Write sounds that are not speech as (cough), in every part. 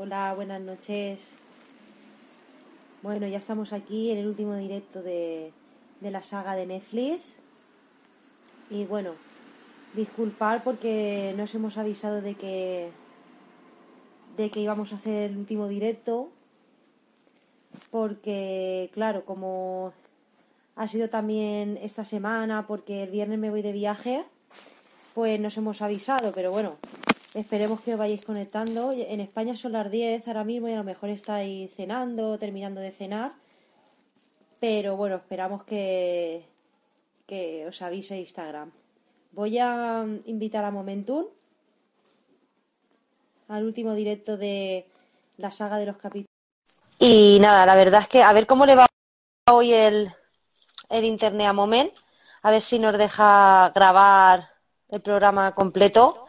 Hola, buenas noches. Bueno, ya estamos aquí en el último directo de, de la saga de Netflix. Y bueno, disculpar porque nos hemos avisado de que de que íbamos a hacer el último directo porque claro, como ha sido también esta semana porque el viernes me voy de viaje, pues nos hemos avisado, pero bueno, Esperemos que os vayáis conectando. En España son las 10 ahora mismo y a lo mejor estáis cenando, terminando de cenar. Pero bueno, esperamos que, que os avise Instagram. Voy a invitar a Momentum al último directo de la saga de los capítulos. Y nada, la verdad es que a ver cómo le va hoy el, el internet a Moment. A ver si nos deja grabar el programa completo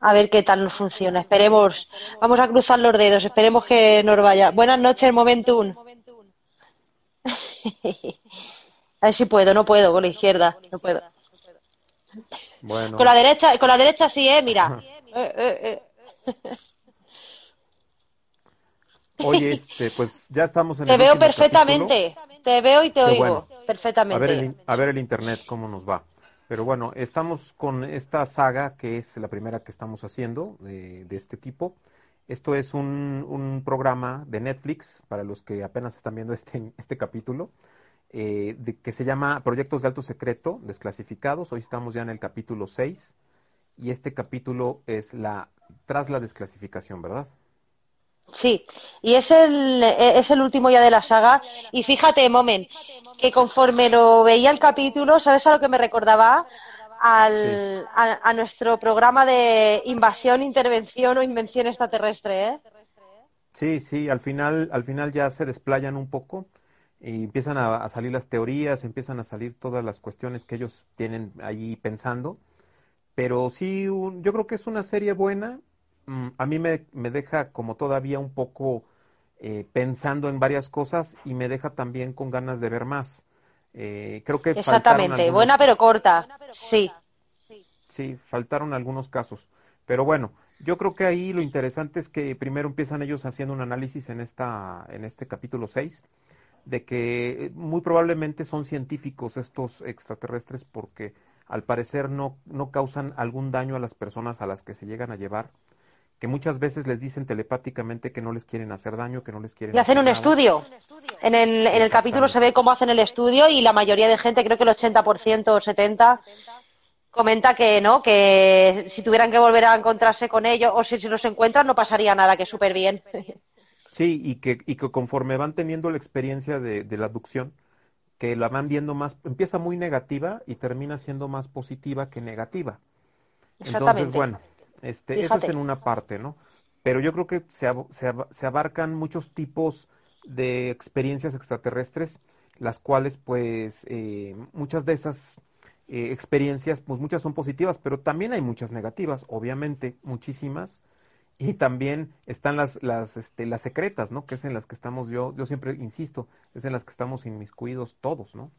a ver qué tal nos funciona. Esperemos, vamos a cruzar los dedos, esperemos que nos vaya. Buenas noches, Momentum. (laughs) a ver si puedo, no puedo, con la izquierda, no puedo. Bueno. Con la derecha, con la derecha sí, eh, mira. Eh, eh, eh. Oye, este, pues ya estamos en Te veo perfectamente, te veo y te oigo perfectamente. A ver, el, a ver el internet cómo nos va. Pero bueno, estamos con esta saga que es la primera que estamos haciendo de, este tipo. Esto es un, un, programa de Netflix, para los que apenas están viendo este, (laughs) este capítulo, eh, de, que se llama Proyectos de Alto Secreto Desclasificados. Hoy estamos ya en el capítulo 6 y este capítulo es la tras la desclasificación, ¿verdad? Sí, y es el, es el último ya de la saga. Y fíjate, Moment, que conforme lo veía el capítulo, ¿sabes a lo que me recordaba? Al, a, nuestro programa de invasión, intervención o invención extraterrestre, ¿eh? Sí, sí, al final, al final ya se desplayan un poco y empiezan a, salir las teorías, empiezan a salir todas las cuestiones que ellos tienen ahí pensando. Pero sí, yo creo que es una serie buena. Mm, a mí me, me deja como todavía un poco eh, pensando en varias cosas y me deja también con ganas de ver más. Eh, creo que exactamente. buena pero corta. Sí. Sí. Faltaron algunos casos. Pero bueno yo creo que ahí lo interesante es que primero empiezan ellos haciendo un análisis en esta en este capítulo 6 de que muy probablemente son científicos estos extraterrestres porque al parecer no, no causan algún daño a las personas a las que se llegan a llevar que muchas veces les dicen telepáticamente que no les quieren hacer daño, que no les quieren. Y hacen un estudio. En el, en el capítulo se ve cómo hacen el estudio y la mayoría de gente, creo que el 80% o 70%, comenta que no, que si tuvieran que volver a encontrarse con ellos o si, se los encuentran no pasaría nada, que súper bien. Sí, y que, y que conforme van teniendo la experiencia de, de la abducción, que la van viendo más, empieza muy negativa y termina siendo más positiva que negativa. Entonces, bueno, este, eso es en una parte, ¿no? Pero yo creo que se, se, abarcan muchos tipos de experiencias extraterrestres, las cuales, pues, eh, muchas de esas eh, experiencias, pues muchas son positivas, pero también hay muchas negativas, obviamente, muchísimas. Y también están las, las, este, las secretas, ¿no? Que es en las que estamos, yo, yo siempre insisto, es en las que estamos inmiscuidos todos, ¿no?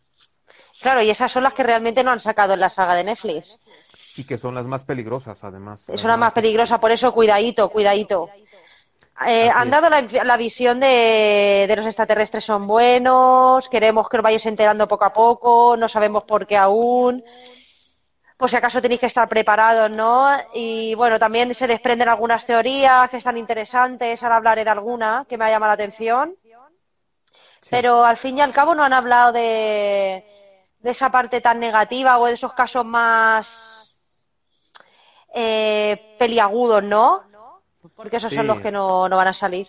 Claro, y esas son las que realmente no han sacado en la saga de Netflix. Y que son las más peligrosas, además. Es la más peligrosa, por eso cuidadito, cuidadito. Eh, han dado la, visión de, de, los extraterrestres son buenos, queremos que os vayáis enterando poco a poco, no sabemos por qué aún, por si acaso tenéis que estar preparados, ¿no? Y bueno, también se desprenden algunas teorías que están interesantes, ahora hablaré de alguna que me ha llamado la atención, pero al fin y al cabo no han hablado de, de esa parte tan negativa o de esos casos más eh, peliagudos, ¿no? Porque esos son los que no, no, van a salir.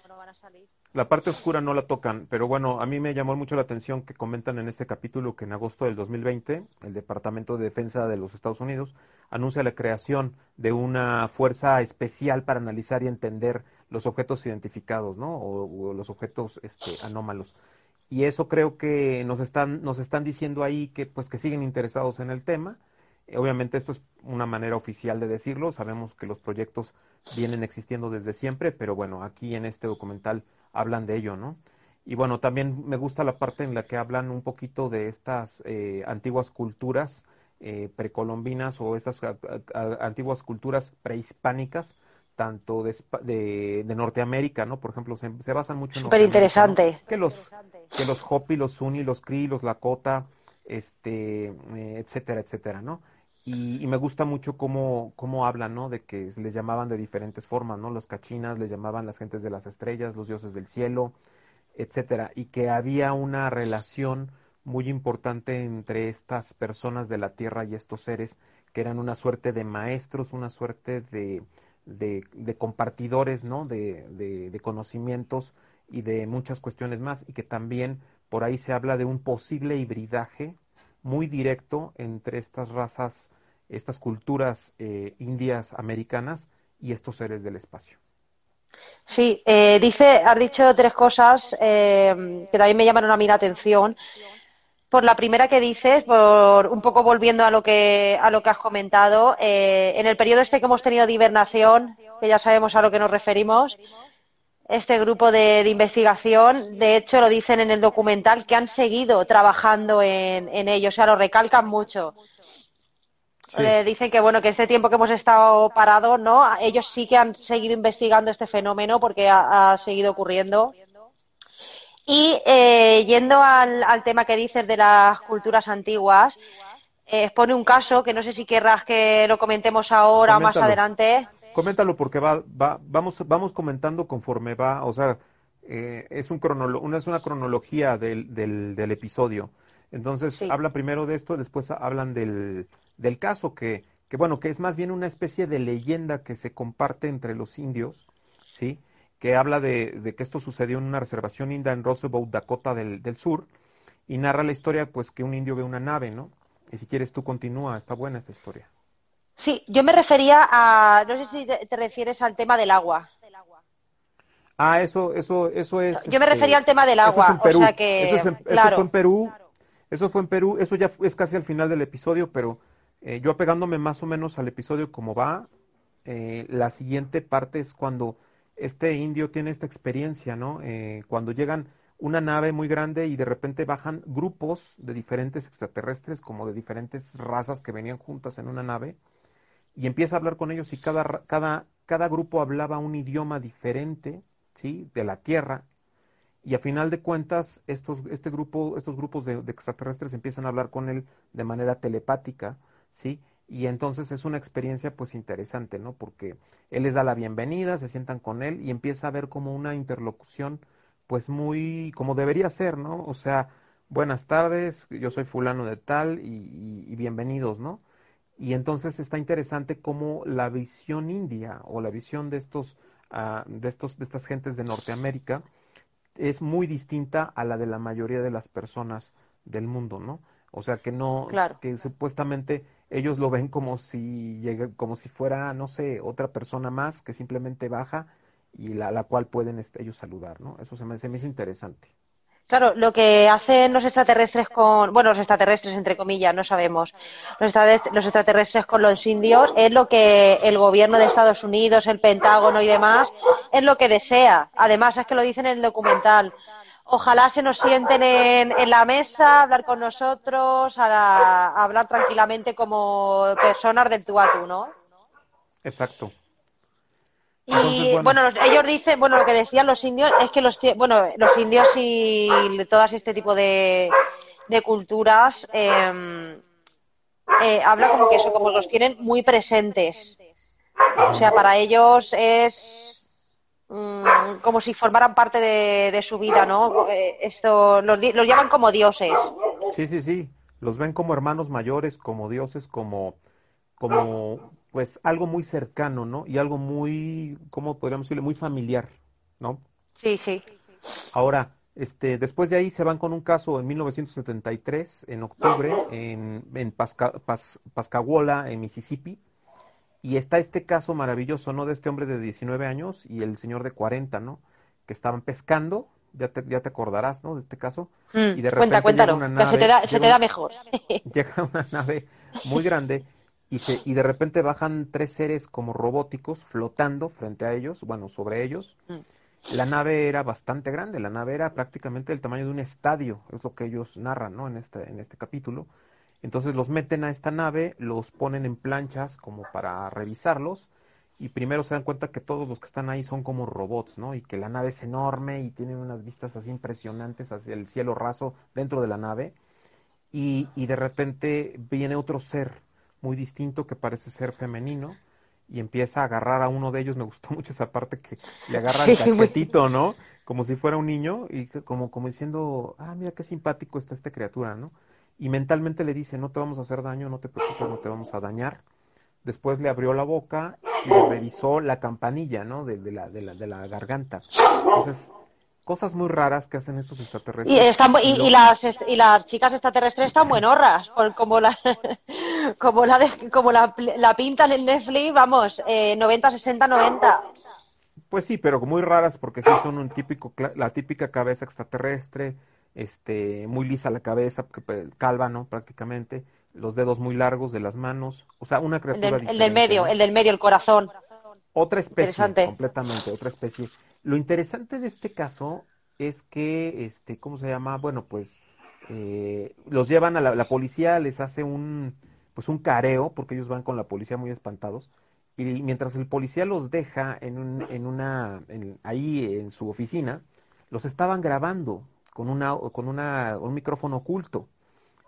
la parte oscura no la tocan, pero bueno, a mí me llamó mucho la atención que comentan en este capítulo que en agosto del 2020 el Departamento de Defensa de los Estados Unidos anuncia la creación de una fuerza especial para analizar y entender los objetos identificados, ¿no? O, los objetos este, anómalos. Y eso creo que nos están, nos están diciendo ahí que, pues, que siguen interesados en el tema. Obviamente esto es una manera oficial de decirlo. Sabemos que los proyectos vienen existiendo desde siempre, pero bueno, aquí en este documental hablan de ello, ¿no? Y bueno, también me gusta la parte en la que hablan un poquito de estas eh, antiguas culturas eh, precolombinas o estas antiguas culturas prehispánicas, tanto de, de, Norteamérica, ¿no? Por ejemplo, se, basan mucho en... Súper interesante. Que los, que los Hopi, los Sunni, los Cree, los Lakota, este, eh, etcétera, etcétera, ¿no? Y, me gusta mucho cómo, cómo hablan, ¿no? De que les llamaban de diferentes formas, ¿no? Los cachinas les llamaban las gentes de las estrellas, los dioses del cielo, etcétera. Y que había una relación muy importante entre estas personas de la tierra y estos seres que eran una suerte de maestros, una suerte de, de, compartidores, ¿no? De, de conocimientos y de muchas cuestiones más. Y que también por ahí se habla de un posible hibridaje muy directo entre estas razas estas culturas eh, indias americanas y estos seres del espacio. Sí, eh, dice, has dicho tres cosas eh, que también me llamaron a mí la atención. Por la primera que dices, por un poco volviendo a lo que a lo que has comentado, en el periodo este que hemos tenido de hibernación, que ya sabemos a lo que nos referimos, este grupo de, investigación, de hecho lo dicen en el documental, que han seguido trabajando en, en ello, o sea, lo recalcan mucho. Eh, dicen que bueno que este tiempo que hemos estado parados, no, ellos sí que han seguido investigando este fenómeno porque ha, seguido ocurriendo. Y eh, yendo al, tema que dices de las culturas antiguas, eh, expone un caso que no sé si querrás que lo comentemos ahora o más adelante. Coméntalo porque va, va, vamos, vamos comentando conforme va, o sea, es, un una, es una cronología del, del, del episodio. Entonces, habla primero de esto, después hablan del, del caso, que, que bueno, que es más bien una especie de leyenda que se comparte entre los indios, ¿sí? Que habla de, de que esto sucedió en una reservación india en Roosevelt, Dakota del, del Sur, y narra la historia, pues, que un indio ve una nave, ¿no? Y si quieres tú continúa, está buena esta historia. Sí, yo me refería a, no sé si te, refieres al tema del agua. Ah, eso, eso, eso es. Yo me este, refería al tema del agua, o sea que, eso, fue en Perú, eso fue en Perú, eso ya es casi al final del episodio, pero eh, yo apegándome más o menos al episodio como va, eh, la siguiente parte es cuando este indio tiene esta experiencia, ¿no? Eh, cuando llegan una nave muy grande y de repente bajan grupos de diferentes extraterrestres, como de diferentes razas que venían juntas en una nave, y empieza a hablar con ellos y cada, cada, cada grupo hablaba un idioma diferente, ¿sí? De la Tierra, y a final de cuentas estos, este grupo, estos grupos de, extraterrestres empiezan a hablar con él de manera telepática, ¿sí? Y entonces es una experiencia pues interesante, ¿no? Porque él les da la bienvenida, se sientan con él y empieza a ver como una interlocución pues muy como debería ser, ¿no? O sea, buenas tardes, yo soy fulano de tal y, bienvenidos, ¿no? Y entonces está interesante cómo la visión india o la visión de estos, uh, de estos, de estas gentes de Norteamérica es muy distinta a la de la mayoría de las personas del mundo, ¿no? O sea que no, que supuestamente ellos lo ven como si llegue, como si fuera, no sé, otra persona más que simplemente baja y la, la cual pueden este, ellos saludar, ¿no? Eso se me, se me hizo interesante. Claro, lo que hacen los extraterrestres con, bueno, los extraterrestres entre comillas, no sabemos, los, extraterrestres con los indios es lo que el gobierno de Estados Unidos, el Pentágono y demás, es lo que desea. Además, es que lo dicen en el documental. Ojalá se nos sienten en, la mesa, a hablar con nosotros, a, hablar tranquilamente como personas del tú a tú, ¿no? Exacto. Y bueno. ellos dicen, bueno, lo que decían los indios es que los, bueno, los indios y todas este tipo de, de culturas eh, eh, habla como que eso, como los tienen muy presentes. O sea, para ellos es mm, como si formaran parte de, su vida, ¿no? Eh, esto los, los llaman como dioses. Sí, sí, sí. Los ven como hermanos mayores, como dioses, como como pues algo muy cercano, ¿no? Y algo muy, ¿cómo podríamos decirle? Muy familiar, ¿no? Sí, sí. Ahora, este, después de ahí se van con un caso en 1973, en octubre, en, en Pascagoula, en Mississippi. Y está este caso maravilloso, ¿no? De este hombre de 19 años y el señor de 40, ¿no? Que estaban pescando, ya te, ya te acordarás, ¿no? De este caso. Mm, y de repente cuenta, cuéntalo, se te da, se te da mejor. (laughs) llega una nave muy grande y, se, y de repente bajan tres seres como robóticos flotando frente a ellos, bueno, sobre ellos. Mm. La nave era bastante grande, la nave era prácticamente del tamaño de un estadio, es lo que ellos narran, ¿no? En este, en este capítulo. Entonces los meten a esta nave, los ponen en planchas como para revisarlos y primero se dan cuenta que todos los que están ahí son como robots, ¿no? Y que la nave es enorme y tienen unas vistas así impresionantes hacia el cielo raso dentro de la nave. Y, y de repente viene otro ser muy distinto que parece ser femenino y empieza a agarrar a uno de ellos. Me gustó (laughs) mucho esa parte que le agarra el cachetito, ¿no? Como si fuera un niño y como, como diciendo, ah, mira qué simpático está esta criatura, ¿no? Y mentalmente le dice, no te vamos a hacer daño, no te preocupes, no te vamos a dañar. Después le abrió la boca y le revisó la campanilla, ¿no? De, de, la, de, la, de la garganta. Entonces, cosas muy raras que hacen estos extraterrestres. Y, están, y, las, y las chicas extraterrestres están buenorras, como la, (laughs) como la, de, como la, la pintan en Netflix, vamos, eh, 90, 60, 90. Pues sí, pero muy raras porque sí son un típico, la típica cabeza extraterrestre, este, muy lisa la cabeza, calva, ¿no? Prácticamente, los dedos muy largos de las manos, o sea, una criatura el del, medio, el del medio, el corazón. Otra especie, completamente, otra especie. Lo interesante de este caso es que, este, ¿cómo se llama? Bueno, pues eh, los llevan a la, policía, les hace un, pues un careo, porque ellos van con la policía muy espantados, y mientras el policía los deja en, un, en una, ahí en su oficina, los estaban grabando con, una, con una, un micrófono oculto.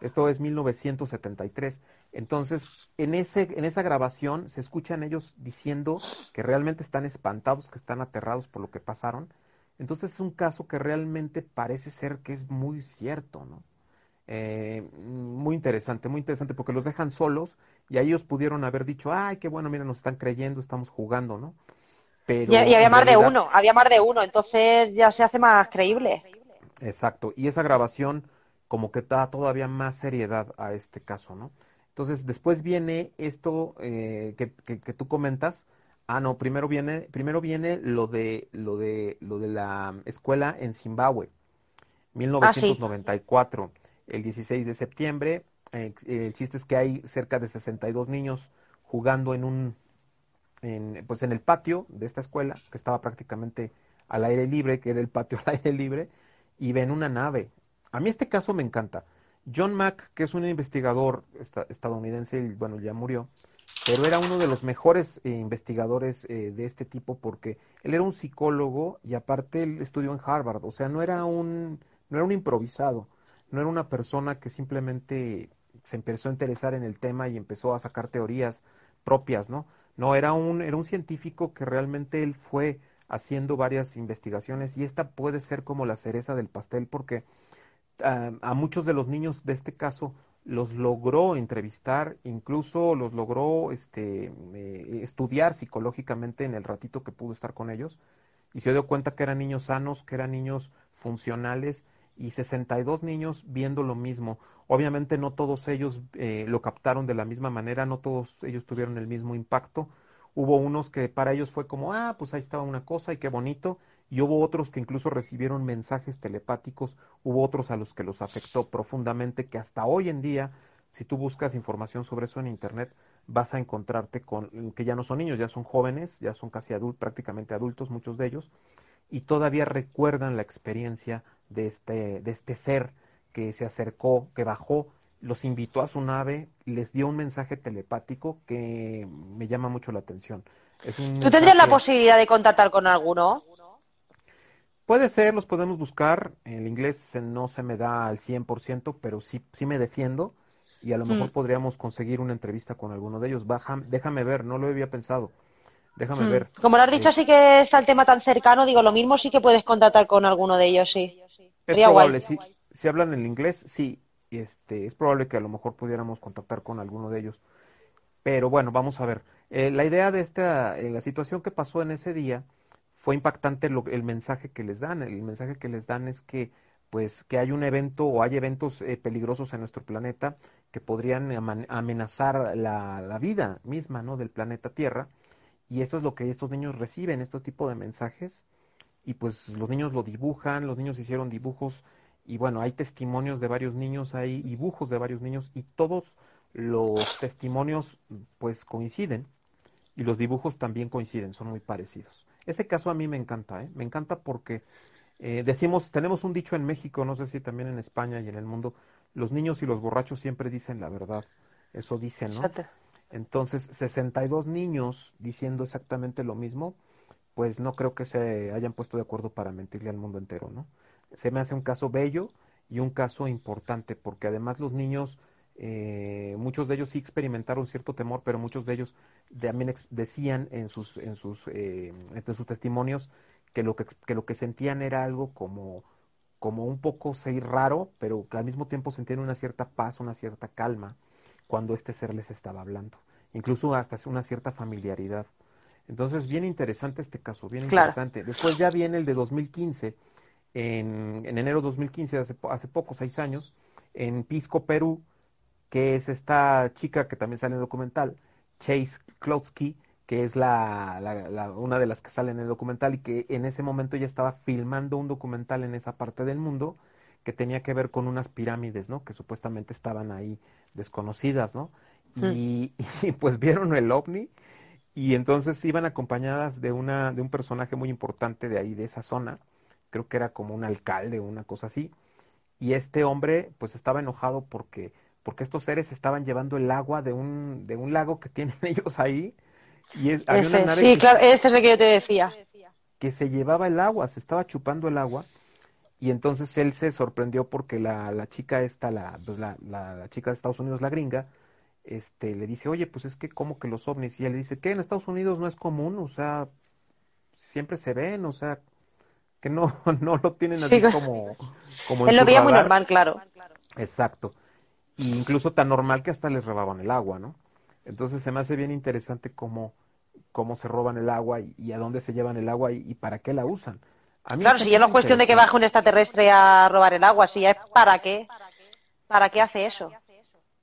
Esto es 1973. Entonces, en, ese, en esa grabación se escuchan ellos diciendo que realmente están espantados, que están aterrados por lo que pasaron. Entonces es un caso que realmente parece ser que es muy cierto, ¿no? Eh, muy interesante, muy interesante, porque los dejan solos y a ellos pudieron haber dicho, ay, qué bueno, mira, nos están creyendo, estamos jugando, ¿no? Pero y, había más de uno, había más de uno, entonces ya se hace más creíble. Exacto, y esa grabación como que da todavía más seriedad a este caso, ¿no? Entonces, después viene esto eh, que, que, tú comentas. Ah, no, primero viene, primero viene lo de, lo de, lo de la escuela en Zimbabue, 1994, ah, el 16 de septiembre. Eh, el chiste es que hay cerca de 62 niños jugando en un, en, pues en el patio de esta escuela, que estaba prácticamente al aire libre, que era el patio al aire libre, y ven una nave. A mí este caso me encanta. John Mack, que es un investigador estadounidense, bueno, ya murió, pero era uno de los mejores eh, investigadores eh, de este tipo porque él era un psicólogo y aparte él estudió en Harvard, o sea, no era un, no era un improvisado, no era una persona que simplemente se empezó a interesar en el tema y empezó a sacar teorías propias, ¿no? No, era un, era un científico que realmente él fue haciendo varias investigaciones y esta puede ser como la cereza del pastel porque a, muchos de los niños de este caso los logró entrevistar, incluso los logró este, eh, estudiar psicológicamente en el ratito que pudo estar con ellos y se dio cuenta que eran niños sanos, que eran niños funcionales y 62 niños viendo lo mismo. Obviamente no todos ellos eh, lo captaron de la misma manera, no todos ellos tuvieron el mismo impacto. Hubo unos que para ellos fue como, ah, pues ahí estaba una cosa y qué bonito y hubo otros que incluso recibieron mensajes telepáticos, hubo otros a los que los afectó profundamente, que hasta hoy en día, si tú buscas información sobre eso en Internet, vas a encontrarte con que ya no son niños, ya son jóvenes, ya son casi adultos, prácticamente adultos, muchos de ellos, y todavía recuerdan la experiencia de este, de este ser que se acercó, que bajó, los invitó a su nave, les dio un mensaje telepático que me llama mucho la atención. ¿Tú tendrías la posibilidad de contactar con alguno? Puede ser, los podemos buscar. El inglés no se me da al 100%, pero sí, sí me defiendo y a lo mejor mm. podríamos conseguir una entrevista con alguno de ellos. Baja, déjame ver, no lo había pensado. Déjame mm. ver. Como lo has dicho, así que está el tema tan cercano, digo, lo mismo sí que puedes contactar con alguno de ellos, sí. Es probable, si, si hablan en inglés, sí, este, es probable que a lo mejor pudiéramos contactar con alguno de ellos. Pero bueno, vamos a ver. Eh, la idea de esta, eh, la situación que pasó en ese día fue impactante lo, el mensaje que les dan. El mensaje que les dan es que pues que hay un evento o hay eventos eh, peligrosos en nuestro planeta que podrían amenazar la, la, vida misma ¿no? del planeta Tierra. Y esto es lo que estos niños reciben, estos tipos de mensajes. Y pues los niños lo dibujan, los niños hicieron dibujos y bueno, hay testimonios de varios niños, hay dibujos de varios niños y todos los testimonios pues coinciden y los dibujos también coinciden, son muy parecidos. Ese caso a mí me encanta, ¿eh? me encanta porque eh, decimos, tenemos un dicho en México, no sé si también en España y en el mundo, los niños y los borrachos siempre dicen la verdad, eso dicen, ¿no? Entonces, 62 niños diciendo exactamente lo mismo, pues no creo que se hayan puesto de acuerdo para mentirle al mundo entero, ¿no? Se me hace un caso bello y un caso importante, porque además los niños eh, muchos de ellos sí experimentaron cierto temor, pero muchos de ellos también decían en sus, en sus, eh, entre sus testimonios que lo que, que lo que sentían era algo como, como un poco ser raro, pero que al mismo tiempo sentían una cierta paz, una cierta calma cuando este ser les estaba hablando, incluso hasta una cierta familiaridad. Entonces, bien interesante este caso, bien interesante. Después ya viene el de 2015, en, en enero de 2015, hace, hace poco, seis años, en Pisco, Perú, que es esta chica que también sale en el documental, Chase Klotsky, que es la, la, una de las que sale en el documental y que en ese momento ella estaba filmando un documental en esa parte del mundo que tenía que ver con unas pirámides, ¿no? Que supuestamente estaban ahí desconocidas, ¿no? Hmm. Y, (laughs) y, pues vieron el ovni y entonces iban acompañadas de una de un personaje muy importante de ahí de esa zona, creo que era como un alcalde o una cosa así. Y este hombre pues estaba enojado porque porque estos seres estaban llevando el agua de un, de un lago que tienen (laughs) ellos ahí. Y es, había una nave sí, claro, este es el que yo te decía. Que se llevaba el agua, se estaba chupando el agua. Y entonces él se sorprendió porque la, la chica esta, la, pues la, la, chica de Estados Unidos, la gringa, este, le dice, oye, pues es que como que los ovnis, y él le dice, que en Estados Unidos no es común, o sea, siempre se ven, o sea, que no, (laughs) no lo tienen así como, como Él lo veía muy normal, claro. Exacto incluso tan normal que hasta les robaban el agua, ¿no? Entonces se me hace bien interesante cómo, cómo se roban el agua y, a dónde se llevan el agua y, para qué la usan. claro, si ya no es cuestión de que baje un extraterrestre a robar el agua, si ya es para qué, para qué hace eso.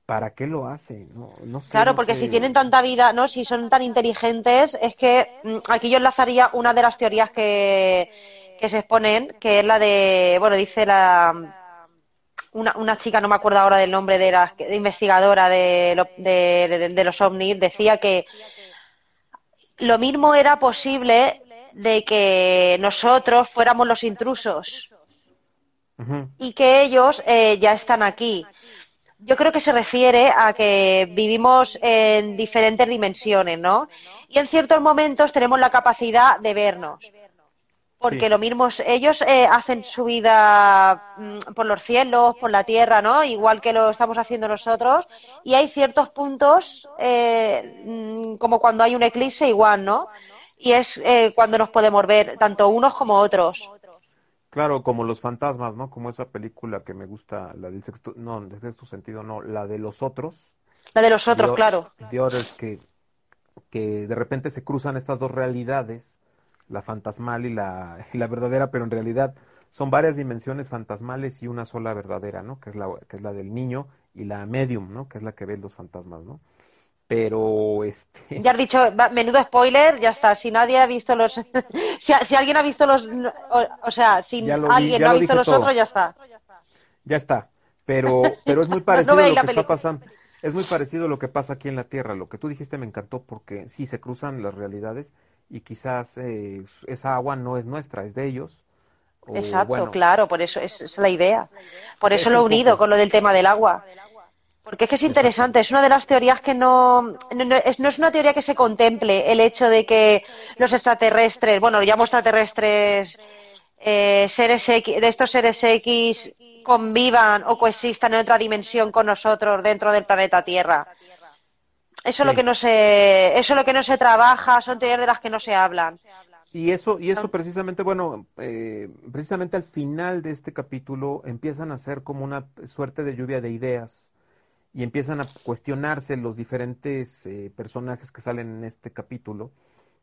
¿Para qué lo hace? No, no sé, claro, porque si tienen tanta vida, ¿no? Si son tan inteligentes, es que mm, aquí yo enlazaría una de las teorías que, que se exponen, que es la de, bueno, dice la una, una chica, no me acuerdo ahora del nombre de la investigadora de, de, los ovnis, decía que lo mismo era posible de que nosotros fuéramos los intrusos y que ellos eh, ya están aquí. Yo creo que se refiere a que vivimos en diferentes dimensiones, ¿no? Y en ciertos momentos tenemos la capacidad de vernos porque lo mismo ellos eh, hacen su vida mm, por los cielos, por la tierra, ¿no? Igual que lo estamos haciendo nosotros. Y hay ciertos puntos, eh, mm, como cuando hay un eclipse, igual, ¿no? Y es eh, cuando nos podemos ver, tanto unos como otros. Claro, como los fantasmas, ¿no? Como esa película que me gusta, la del sexto, no, del sexto sentido, no, la de los otros. La de los otros, claro. De es que, que de repente se cruzan estas dos realidades la fantasmal y la, (laughs) y la verdadera, pero en realidad son varias dimensiones fantasmales y una sola verdadera, ¿no? Que es la, que es la del niño y la medium, ¿no? Que es la que ve los fantasmas, ¿no? Pero este. (laughs) Ya has dicho, menudo spoiler, ya está. Si nadie ha visto los. (laughs) si, si, alguien ha visto los. O, sea, si alguien no ha visto los otros, ya está. Ya está. Pero, (laughs) pero es muy parecido a lo que está pasando. Es muy parecido a lo que pasa aquí en la Tierra. Lo que tú dijiste me encantó porque sí se cruzan las realidades y quizás eh, esa agua no es nuestra, es de ellos. Exacto, claro, por eso es, la idea. Por eso lo he unido con lo del tema del agua. Porque es que es interesante, es una de las teorías que no, no, es, no es una teoría que se contemple el hecho de que los extraterrestres, bueno, llamo extraterrestres, eh, seres X, de estos seres X convivan o coexistan en otra dimensión con nosotros dentro del planeta Tierra. Eso es lo que no se, eso es lo que no se trabaja, son teorías de las que no se hablan. Y eso, y eso precisamente, bueno, eh, precisamente al final de este capítulo empiezan a ser como una suerte de lluvia de ideas y empiezan a cuestionarse los diferentes eh, personajes que salen en este capítulo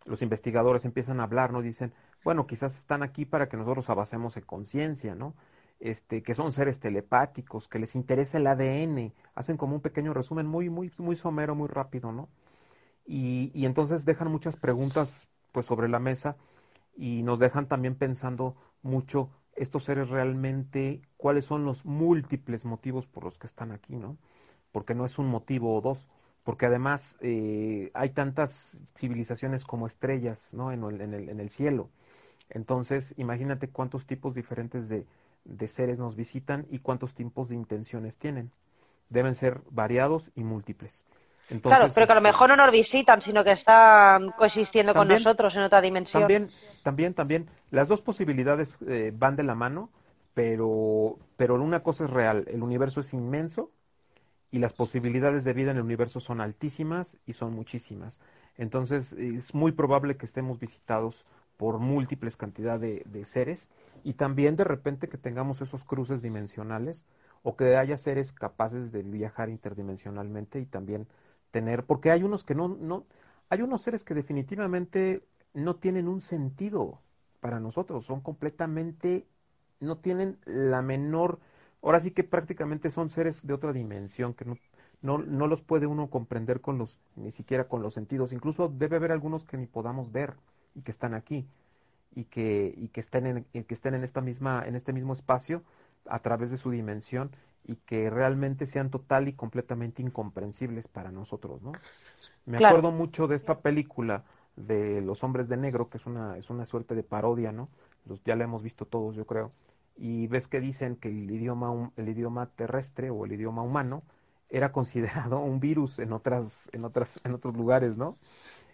los investigadores empiezan a hablar, ¿no? Dicen, bueno, quizás están aquí para que nosotros avancemos en conciencia, ¿no? Este, que son seres telepáticos, que les interesa el ADN, hacen como un pequeño resumen muy, muy, muy somero, muy rápido, ¿no? Y, y entonces dejan muchas preguntas, pues, sobre la mesa y nos dejan también pensando mucho estos seres realmente, cuáles son los múltiples motivos por los que están aquí, ¿no? Porque no es un motivo o dos, porque además eh, hay tantas civilizaciones como estrellas, ¿no? En el, en el, en el cielo. Entonces, imagínate cuántos tipos diferentes de, de seres nos visitan y cuántos tipos de intenciones tienen. Deben ser variados y múltiples. Entonces, claro, pero que a lo este, mejor no nos visitan, sino que están coexistiendo con nosotros en otra dimensión. También, también, también. Las dos posibilidades eh, van de la mano, pero, pero una cosa es real. El universo es inmenso y las posibilidades de vida en el universo son altísimas y son muchísimas. Entonces, es muy probable que estemos visitados por múltiples cantidad de, de seres y también de repente que tengamos esos cruces dimensionales o que haya seres capaces de viajar interdimensionalmente y también tener, porque hay unos que no, no, hay unos seres que definitivamente no tienen un sentido para nosotros, son completamente, no tienen la menor, ahora sí que prácticamente son seres de otra dimensión, que no, no, no los puede uno comprender con los, ni siquiera con los sentidos, incluso debe haber algunos que ni podamos ver y que están aquí y que, y que estén en, que estén en esta misma, en este mismo espacio a través de su dimensión y que realmente sean total y completamente incomprensibles para nosotros, ¿no? Me acuerdo mucho de esta película de Los Hombres de Negro, que es una, es una suerte de parodia, ¿no? Los, ya la hemos visto todos, yo creo. Y ves que dicen que el idioma, el idioma terrestre o el idioma humano era considerado un virus en otras, en otras, en otros lugares, ¿no?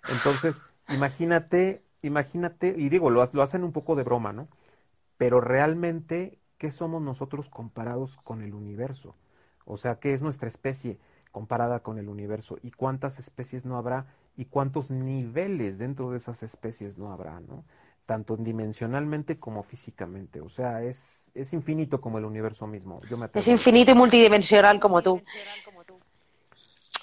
Entonces, imagínate, imagínate, y digo, lo, lo hacen un poco de broma, ¿no? Pero realmente ¿qué somos nosotros comparados con el universo? O sea, ¿qué es nuestra especie comparada con el universo? ¿Y cuántas especies no habrá? ¿Y cuántos niveles dentro de esas especies no habrá? ¿no? Tanto dimensionalmente como físicamente. O sea, es, es infinito como el universo mismo. Yo me es infinito y multidimensional como tú.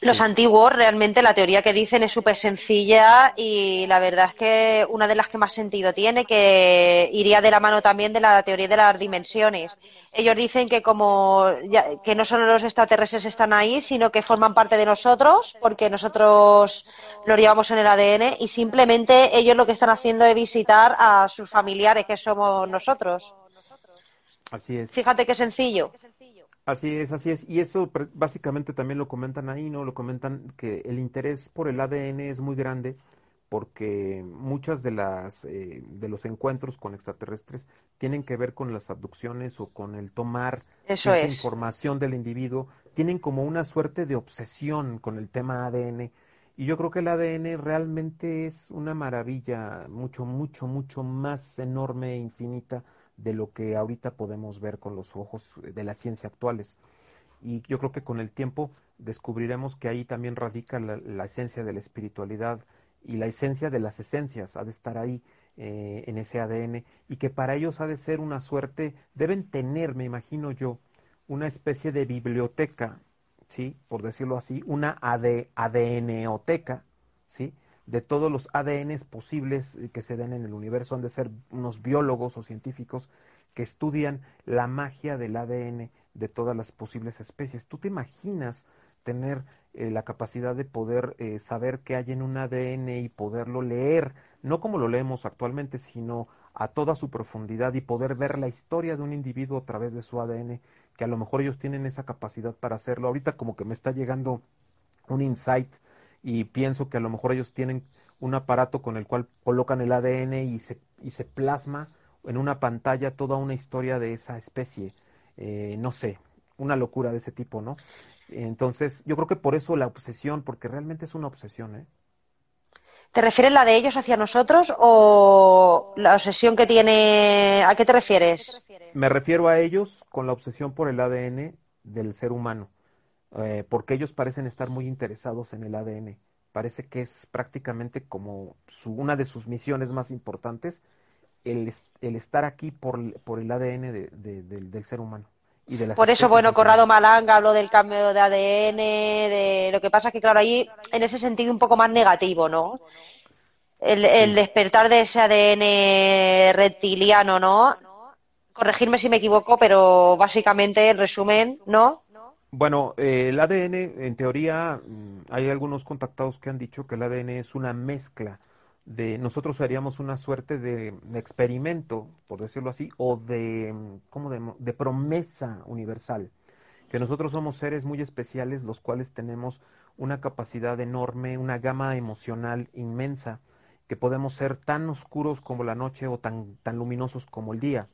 Los antiguos, realmente la teoría que dicen es súper sencilla y la verdad es que una de las que más sentido tiene, que iría de la mano también de la teoría de las dimensiones. Ellos dicen que como que no solo los extraterrestres están ahí, sino que forman parte de nosotros, porque nosotros lo llevamos en el ADN y simplemente ellos lo que están haciendo es visitar a sus familiares, que somos nosotros. Así es. Fíjate qué sencillo. Así es, así es. Y eso básicamente también lo comentan ahí, ¿no? Lo comentan que el interés por el ADN es muy grande porque muchas de las eh, de los encuentros con extraterrestres tienen que ver con las abducciones o con el tomar información del individuo, tienen como una suerte de obsesión con el tema ADN y yo creo que el ADN realmente es una maravilla mucho mucho mucho más enorme e infinita de lo que ahorita podemos ver con los ojos de la ciencia actuales. Y yo creo que con el tiempo descubriremos que ahí también radica la, esencia de la espiritualidad y la esencia de las esencias, ha de estar ahí eh, en ese ADN y que para ellos ha de ser una suerte, deben tener, me imagino yo, una especie de biblioteca, ¿sí? Por decirlo así, una AD, ADNoteca, ¿sí? De todos los ADNs posibles que se den en el universo. Han de ser unos biólogos o científicos que estudian la magia del ADN de todas las posibles especies. ¿Tú te imaginas tener eh, la capacidad de poder eh, saber qué hay en un ADN y poderlo leer, no como lo leemos actualmente, sino a toda su profundidad y poder ver la historia de un individuo a través de su ADN, que a lo mejor ellos tienen esa capacidad para hacerlo. Ahorita como que me está llegando un insight y pienso que a lo mejor ellos tienen un aparato con el cual colocan el ADN y se, y se plasma en una pantalla toda una historia de esa especie. Eh, no sé, una locura de ese tipo, ¿no? Entonces, yo creo que por eso la obsesión, porque realmente es una obsesión, ¿eh? ¿Te refieres la de ellos hacia nosotros o la obsesión que tiene... ¿A qué te refieres? Me refiero a ellos con la obsesión por el ADN del ser humano. Eh, porque ellos parecen estar muy interesados en el ADN. Parece que es prácticamente como su, una de sus misiones más importantes el, el estar aquí por, por el ADN de, del ser humano. Y de por eso, bueno, Corrado Malanga habló del cambio de ADN, de lo que pasa que, claro, ahí en ese sentido un poco más negativo, ¿no? el, despertar de ese ADN reptiliano, ¿no? Corregirme si me equivoco, pero básicamente, en resumen, ¿no? Bueno, eh, el ADN, en teoría, mm, hay algunos contactados que han dicho que el ADN es una mezcla de, nosotros haríamos una suerte de, experimento, por decirlo así, o de, mm, ¿cómo de, de promesa universal, que nosotros somos seres muy especiales, los cuales tenemos una capacidad enorme, una gama emocional inmensa, que podemos ser tan oscuros como la noche o tan, tan luminosos como el día.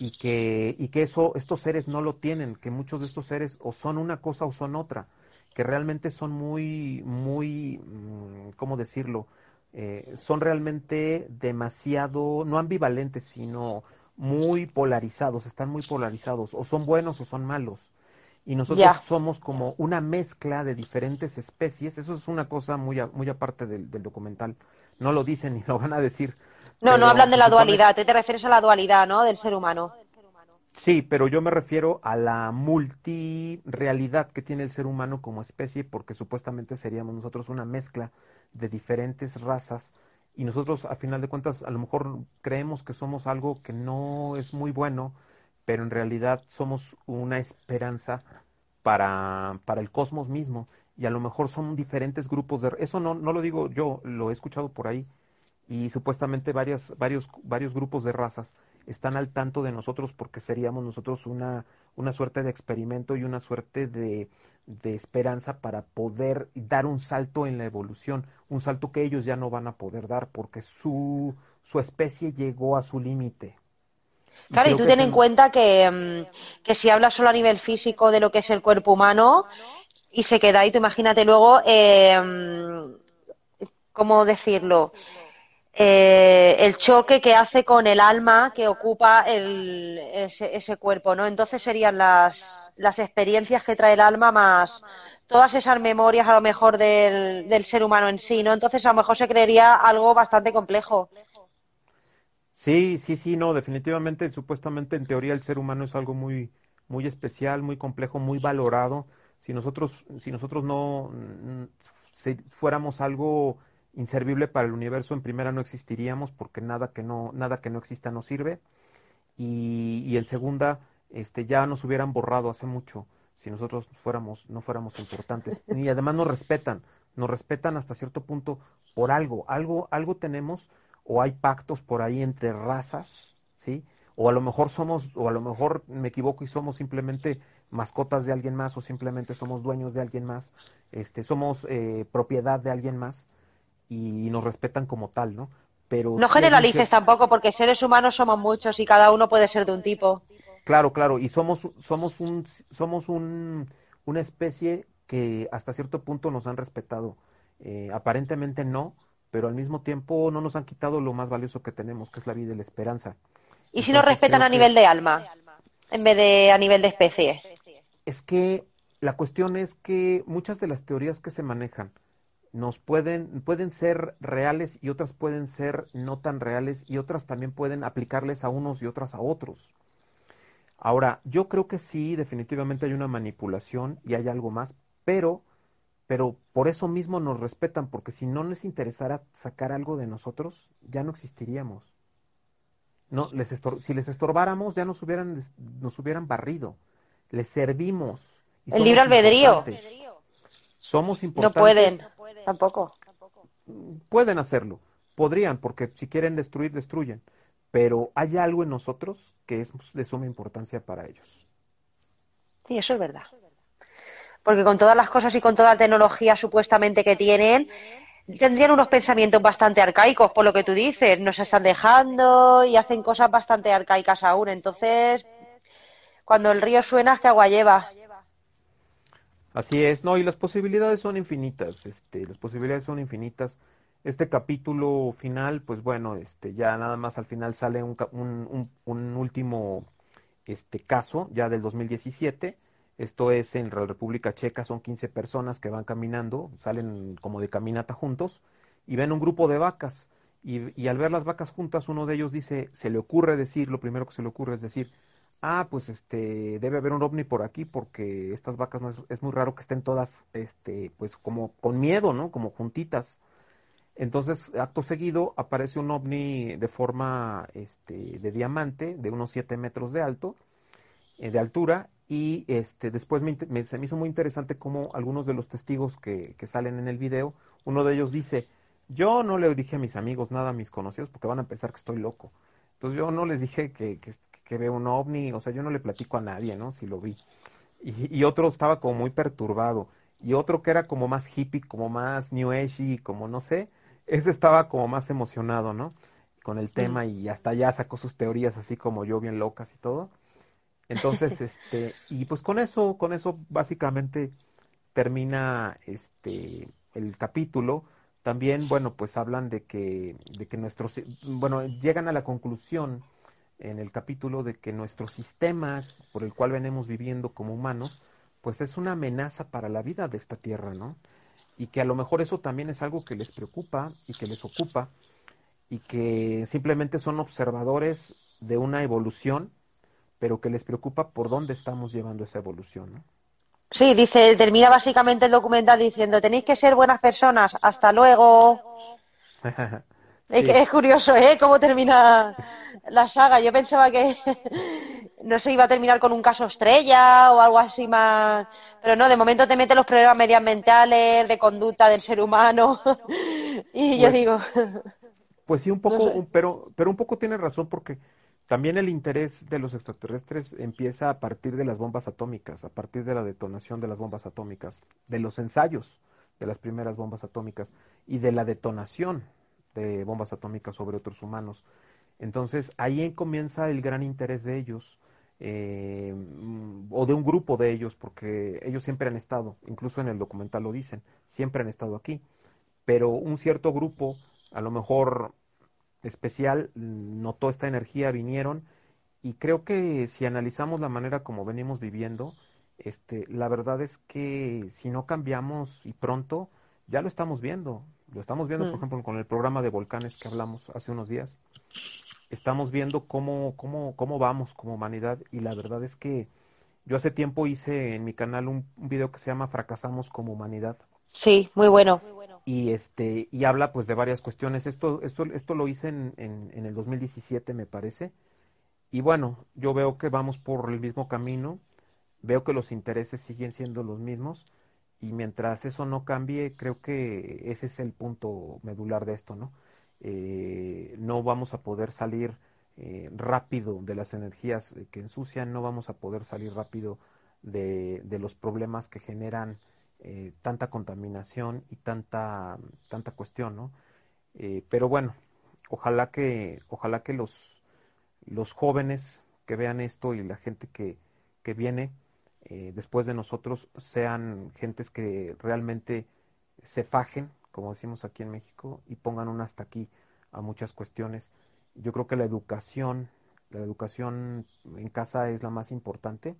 Y que, y que eso, estos seres no lo tienen, que muchos de estos seres o son una cosa o son otra, que realmente son muy, muy, mm, ¿cómo decirlo? Eh, son realmente demasiado, no ambivalentes, sino muy polarizados, están muy polarizados, o son buenos o son malos. Y nosotros somos como una mezcla de diferentes especies, eso es una cosa muy, muy aparte del, del documental no lo dicen ni lo van a decir. No, no hablan de la dualidad, te, te refieres a la dualidad, ¿no? Del ser humano. Sí, pero yo me refiero a la multirealidad que tiene el ser humano como especie, porque supuestamente seríamos nosotros una mezcla de diferentes razas y nosotros, a final de cuentas, a lo mejor creemos que somos algo que no es muy bueno, pero en realidad somos una esperanza para, para el cosmos mismo y a lo mejor son diferentes grupos de... Eso no, no lo digo yo, lo he escuchado por ahí y supuestamente varias, varios, varios grupos de razas están al tanto de nosotros porque seríamos nosotros una, una suerte de experimento y una suerte de, de esperanza para poder dar un salto en la evolución, un salto que ellos ya no van a poder dar porque su, su especie llegó a su límite. Claro, y tú ten en cuenta que, mm, que si hablas solo a nivel físico de lo que es el cuerpo humano, y se queda ahí. Tú imagínate luego, eh, ¿cómo decirlo? Eh, el choque que hace con el alma que ocupa el, ese, cuerpo, ¿no? Entonces serían las, las experiencias que trae el alma más todas esas memorias a lo mejor del, del ser humano en sí, ¿no? Entonces a lo mejor se creería algo bastante complejo. Sí, sí, sí, no, definitivamente, supuestamente en teoría el ser humano es algo muy, muy especial, muy complejo, muy valorado si nosotros, si nosotros no si fuéramos algo inservible para el universo, en primera no existiríamos porque nada que no, nada que no exista nos sirve. Y, y en segunda, este, ya nos hubieran borrado hace mucho si nosotros fuéramos, no fuéramos importantes. (laughs) Y además nos respetan, nos respetan hasta cierto punto por algo, algo, algo tenemos, o hay pactos por ahí entre razas, ¿sí? O a lo mejor somos, o a lo mejor me equivoco y somos simplemente mascotas de alguien más o simplemente somos dueños de alguien más, este, somos eh, propiedad de alguien más y nos respetan como tal, ¿no? Pero no generalices tampoco porque seres humanos somos muchos y cada uno puede ser de un tipo. Claro, claro, y somos somos un somos un, una especie que hasta cierto punto nos han respetado. Eh, aparentemente no, pero al mismo tiempo no nos han quitado lo más valioso que tenemos, que es la vida y la esperanza. ¿Y si nos respetan a nivel de alma, en vez de a nivel de especie? es que la cuestión es que muchas de las teorías que se manejan nos pueden, pueden ser reales y otras pueden ser no tan reales y otras también pueden aplicarles a unos y otras a otros. Ahora, yo creo que sí, definitivamente hay una manipulación y hay algo más, pero, pero por eso mismo nos respetan, porque si no les interesara sacar algo de nosotros, ya no existiríamos. No, les si les estorbáramos, ya nos hubieran, nos hubieran barrido les servimos. el libre albedrío. Somos importantes. No pueden, tampoco. Pueden hacerlo, podrían, porque si quieren destruir, destruyen. Pero hay algo en nosotros que es de suma importancia para ellos. Sí, eso es verdad. Porque con todas las cosas y con toda la tecnología supuestamente que tienen, tendrían unos pensamientos bastante arcaicos, por lo que tú dices. Nos están dejando y hacen cosas bastante arcaicas aún. Entonces, cuando el río suena, que agua lleva. Así es, no, y las posibilidades son infinitas, este, las posibilidades son infinitas. Este capítulo final, pues bueno, este, ya nada más al final sale un, un, un, último este caso, ya del 2017. Esto es en la República Checa, son 15 personas que van caminando, salen como de caminata juntos y ven un grupo de vacas. Y, y al ver las vacas juntas, uno de ellos dice, se le ocurre decir, lo primero que se le ocurre es decir, ah, pues este, debe haber un ovni por aquí porque estas vacas no es, muy raro que estén todas, este, pues como con miedo, ¿no? Como juntitas. Entonces, acto seguido, aparece un ovni de forma este, de diamante, de unos 7 metros de alto, eh, de altura, y este, después me, se me hizo muy interesante cómo algunos de los testigos que, que, salen en el video, uno de ellos dice, yo no le dije a mis amigos nada a mis conocidos porque van a pensar que estoy loco. Entonces yo no les dije que, que veo un ovni, o sea, yo no le platico a nadie, ¿no? Si lo vi. Y, y otro estaba como muy perturbado. Y otro que era como más hippie, como más new age, como no sé, ese estaba como más emocionado, ¿no? Con el tema y hasta ya sacó sus teorías así como yo, bien locas y todo. Entonces, (laughs) este, y pues con eso, con eso básicamente termina este el capítulo. También, bueno, pues hablan de que, de que nuestros, bueno, llegan a la conclusión en el capítulo de que nuestro sistema por el cual venimos viviendo como humanos, pues es una amenaza para la vida de esta tierra, ¿no? y que a lo mejor eso también es algo que les preocupa y que les ocupa y que simplemente son observadores de una evolución, pero que les preocupa por dónde estamos llevando esa evolución. ¿no? Sí, dice, termina básicamente el documental diciendo, tenéis que ser buenas personas, hasta luego. (laughs) es, curioso, ¿eh? Cómo termina la saga. Yo pensaba que (laughs) no se iba a terminar con un caso estrella o algo así más. Pero no, de momento te mete los problemas medioambientales, de conducta del ser humano. (laughs) y yo pues digo. (laughs) Pues sí, un poco, pero, pero un poco tiene razón porque también el interés de los extraterrestres empieza a partir de las bombas atómicas, a partir de la detonación de las bombas atómicas, de los ensayos de las primeras bombas atómicas y de la detonación de bombas atómicas sobre otros humanos. Entonces ahí comienza el gran interés de ellos eh, o de un grupo de ellos, porque ellos siempre han estado, incluso en el documental lo dicen, siempre han estado aquí, pero un cierto grupo, a lo mejor especial, notó esta energía, vinieron, y creo que si analizamos la manera como venimos viviendo, este, la verdad es que si no cambiamos y pronto, ya lo estamos viendo. Lo estamos viendo, por mm. ejemplo, con el programa de volcanes que hablamos hace unos días estamos viendo cómo, cómo, cómo vamos como humanidad y la verdad es que yo hace tiempo hice en mi canal un, video que se llama Fracasamos como humanidad. Sí, muy bueno. Y este y habla pues de varias cuestiones. Esto esto esto lo hice en, en, en el 2017 me parece. Y bueno, yo veo que vamos por el mismo camino. Veo que los intereses siguen siendo los mismos y mientras eso no cambie, creo que ese es el punto medular de esto, ¿no? Eh, no vamos a poder salir eh, rápido de las energías que ensucian, no vamos a poder salir rápido de, los problemas que generan eh, tanta contaminación y tanta, tanta cuestión, ¿no? pero bueno, ojalá que, ojalá que los, los jóvenes que vean esto y la gente que, que viene después de nosotros sean gentes que realmente se fajen como decimos aquí en México, y pongan un hasta aquí a muchas cuestiones. Yo creo que la educación, la educación en casa es la más importante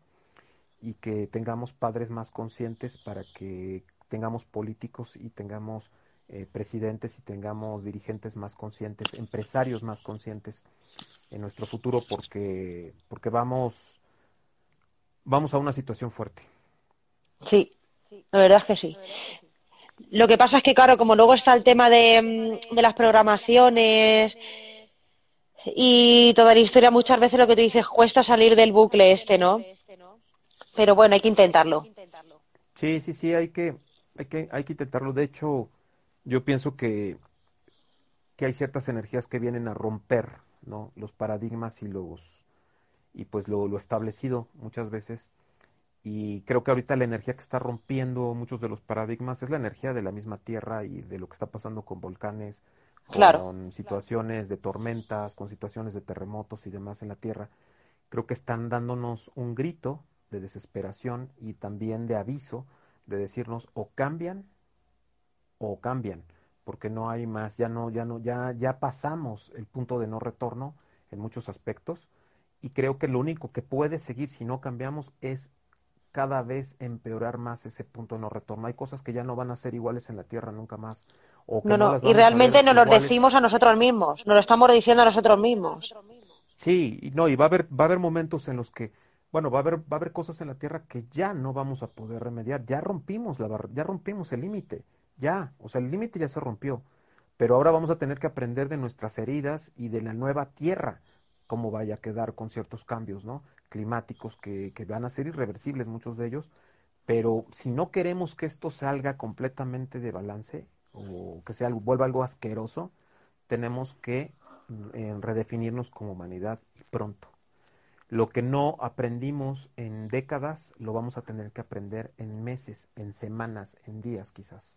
y que tengamos padres más conscientes para que tengamos políticos y tengamos eh, presidentes y tengamos dirigentes más conscientes, empresarios más conscientes en nuestro futuro porque porque vamos vamos a una situación fuerte. Sí, la verdad es que sí. Lo que pasa es que, claro, como luego está el tema de, mm, de las programaciones y toda la historia, muchas veces lo que tú dices cuesta salir del bucle este, ¿no? Pero bueno, hay que intentarlo. Sí, sí, sí, hay que, hay que, hay que intentarlo. De hecho, yo pienso que, que hay ciertas energías que vienen a romper, ¿no? Los paradigmas y los, y pues lo, lo establecido muchas veces. Y creo que ahorita la energía que está rompiendo muchos de los paradigmas es la energía de la misma Tierra y de lo que está pasando con volcanes, con situaciones de tormentas, con situaciones de terremotos y demás en la Tierra. Creo que están dándonos un grito de desesperación y también de aviso de decirnos o cambian o cambian, porque no hay más, ya no, ya no, ya, ya pasamos el punto de no retorno en muchos aspectos y creo que lo único que puede seguir si no cambiamos es cada vez empeorar más ese punto de no retorno. Hay cosas que ya no van a ser iguales en la Tierra nunca más. O no, no, y realmente nos lo decimos a nosotros mismos, nos lo estamos diciendo a nosotros mismos. Sí, y no, y va a haber, va a haber momentos en los que, bueno, va a haber, va a haber cosas en la Tierra que ya no vamos a poder remediar. Ya rompimos la ya rompimos el límite, ya, o sea, el límite ya se rompió. pero ahora vamos a tener que aprender de nuestras heridas y de la nueva tierra, cómo vaya a quedar con ciertos cambios, ¿no? Climáticos que, que van a ser irreversibles muchos de ellos, pero si no queremos que esto salga completamente de balance o que sea vuelva algo asqueroso, tenemos que mm, redefinirnos como humanidad y pronto. Lo que no aprendimos en décadas lo vamos a tener que aprender en meses, en semanas, en días quizás.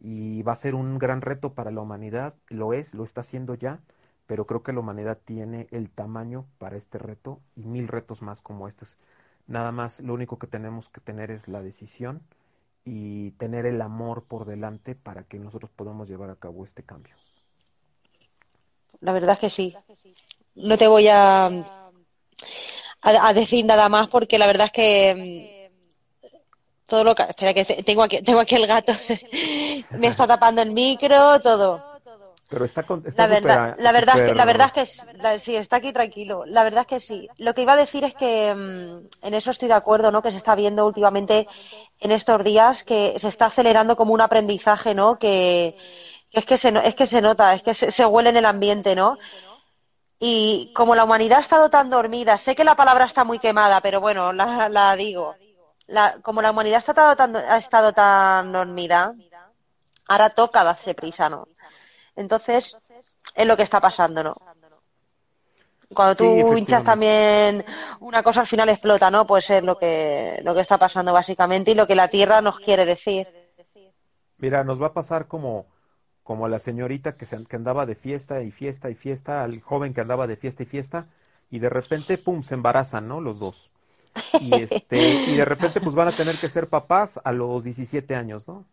Y va a ser un gran reto para la humanidad, lo es, lo está haciendo ya, pero creo que la humanidad tiene el tamaño para este reto y mil retos más como estos. Nada más, lo único que tenemos que tener es la decisión y tener el amor por delante para que nosotros podamos llevar a cabo este cambio. La verdad es que sí. No te voy a a, decir nada más porque la verdad es que mm, todo lo que espera que tengo aquí tengo aquí el gato (laughs) me está tapando el micro todo pero está, la verdad la verdad es que, la verdad es que sí está aquí tranquilo. La verdad es que sí. Lo que iba a decir es que mm, en eso estoy de acuerdo no que se está viendo últimamente en estos días que se está acelerando como un aprendizaje no que, es que se es que se nota es que se, se huele en el ambiente no y como la humanidad ha estado tan dormida, sé que la palabra está muy quemada, pero bueno, la, digo. como la humanidad ha estado, tan, ha estado tan dormida, ahora toca darse prisa, ¿no? Entonces, es lo que está pasando, ¿no? Cuando tú hinchas también una cosa al final explota, ¿no? Pues es lo que, lo que está pasando básicamente y lo que la Tierra nos quiere decir. Mira, nos va a pasar como como la señorita que, se, que andaba de fiesta y fiesta y fiesta, al joven que andaba de fiesta y fiesta, y de repente, pum, se embarazan, ¿no? Los dos. Y, este, y de repente, pues van a tener que ser papás a los 17 años, ¿no?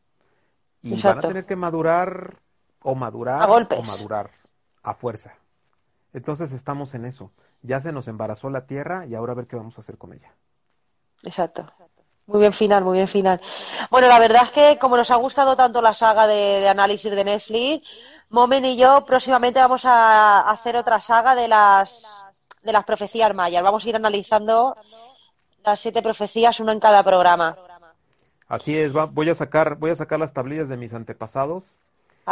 Y van a tener que madurar, o madurar, o madurar, a fuerza. Entonces estamos en eso. Ya se nos embarazó la tierra y ahora a ver qué vamos a hacer con ella. Exacto. Muy bien final, muy bien final. Bueno, la verdad es que como nos ha gustado tanto la saga de, análisis de Netflix, Momen y yo próximamente vamos a hacer otra saga de las de las profecías mayas. Vamos a ir analizando las siete profecías, una en cada programa. Así es, voy a sacar voy a sacar las tablillas de mis antepasados.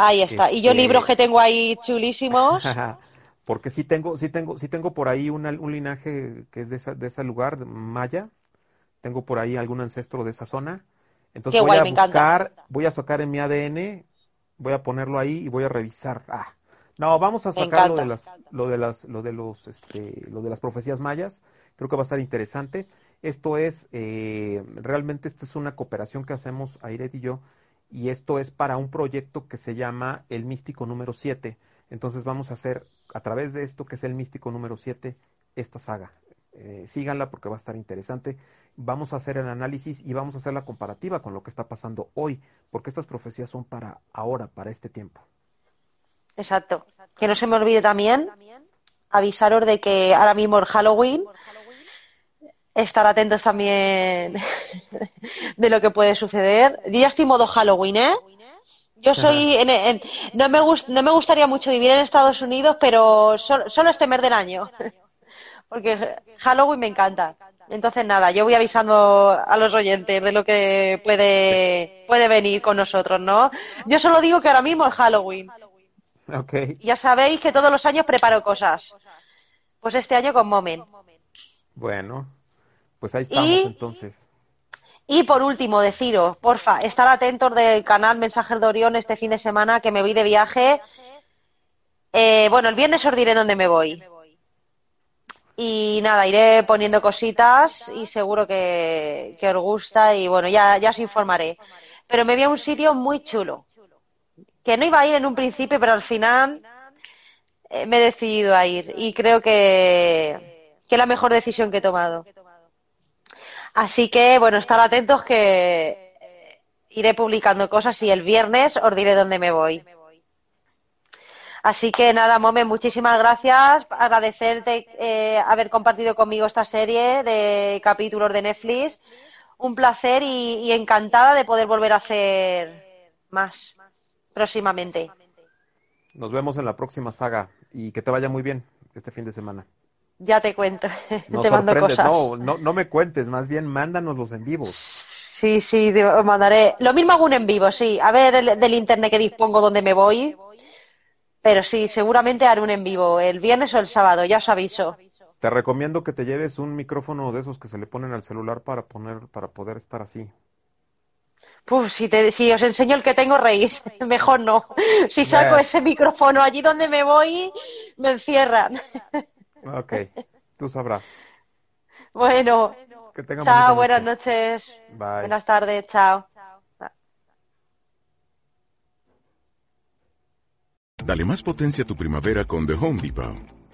Ahí está. Y yo este, libros que tengo ahí chulísimos. (laughs) Porque sí tengo sí tengo sí tengo por ahí un linaje que es de, de ese lugar maya tengo por ahí algún ancestro de esa zona. Entonces voy a buscar, voy a sacar en mi ADN, voy a ponerlo ahí y voy a revisar. Ah, no, vamos a sacar lo de las, lo de las, lo de los, este, lo de las profecías mayas. Creo que va a estar interesante. Esto es, eh, realmente esto es una cooperación que hacemos Airet y yo, y esto es para un proyecto que se llama El Místico número 7. Entonces vamos a hacer, a través de esto que es el Místico número 7, esta saga. Eh, síganla porque va a estar interesante. Vamos a hacer el análisis y vamos a hacer la comparativa con lo que está pasando hoy, porque estas profecías son para ahora, para este tiempo. Exacto. Que no se me olvide también avisaros de que ahora mismo el Halloween estar atentos también (laughs) de lo que puede suceder. Yo ya estoy modo Halloween, ¿eh? Yo soy, no, me no me gustaría mucho vivir en Estados Unidos, pero solo este mes del año (laughs) porque Halloween me encanta. Entonces nada, yo voy avisando a los oyentes de lo que puede, puede venir con nosotros, ¿no? Yo solo digo que ahora mismo es Halloween. Okay. Ya sabéis que todos los años preparo cosas. Pues este año con Momen. Bueno, pues ahí estamos entonces. Y por último, deciros, porfa, estar atentos del canal Mensajes de Orión este fin de semana que me voy de viaje. Eh, bueno, el viernes os diré dónde me voy. Y nada, iré poniendo cositas y seguro que, os gusta y bueno, ya, ya os informaré. Pero me vi a un sitio muy chulo, que no iba a ir en un principio, pero al final eh, me he decidido a ir y creo que, que es la mejor decisión que he tomado. Así que, bueno, estar atentos que iré publicando cosas y el viernes os diré dónde me voy. Así que nada, Momen, muchísimas gracias. Agradecerte eh, haber compartido conmigo esta serie de capítulos de Netflix. Un placer y, encantada de poder volver a hacer más próximamente. Nos vemos en la próxima saga y que te vaya muy bien este fin de semana. Ya te cuento. (laughs) te mando cosas. No, no, no me cuentes, más bien mándanos en vivos. Sí, sí, mandaré. Lo mismo hago un en vivo, sí. A ver del internet que dispongo donde me voy Pero sí, seguramente haré un en vivo el viernes o el sábado, ya os aviso. Te recomiendo que te lleves un micrófono de esos que se le ponen al celular para poner, para poder estar así. Puf, si, te, si os enseño el que tengo, reís. (laughs) Mejor no. Si saco ese micrófono allí donde me voy, me encierran. (laughs) Ok, tú sabrás. Bueno, chao, buenas noches. Buenas tardes, chao. Dale más potencia a tu primavera con The Home Depot.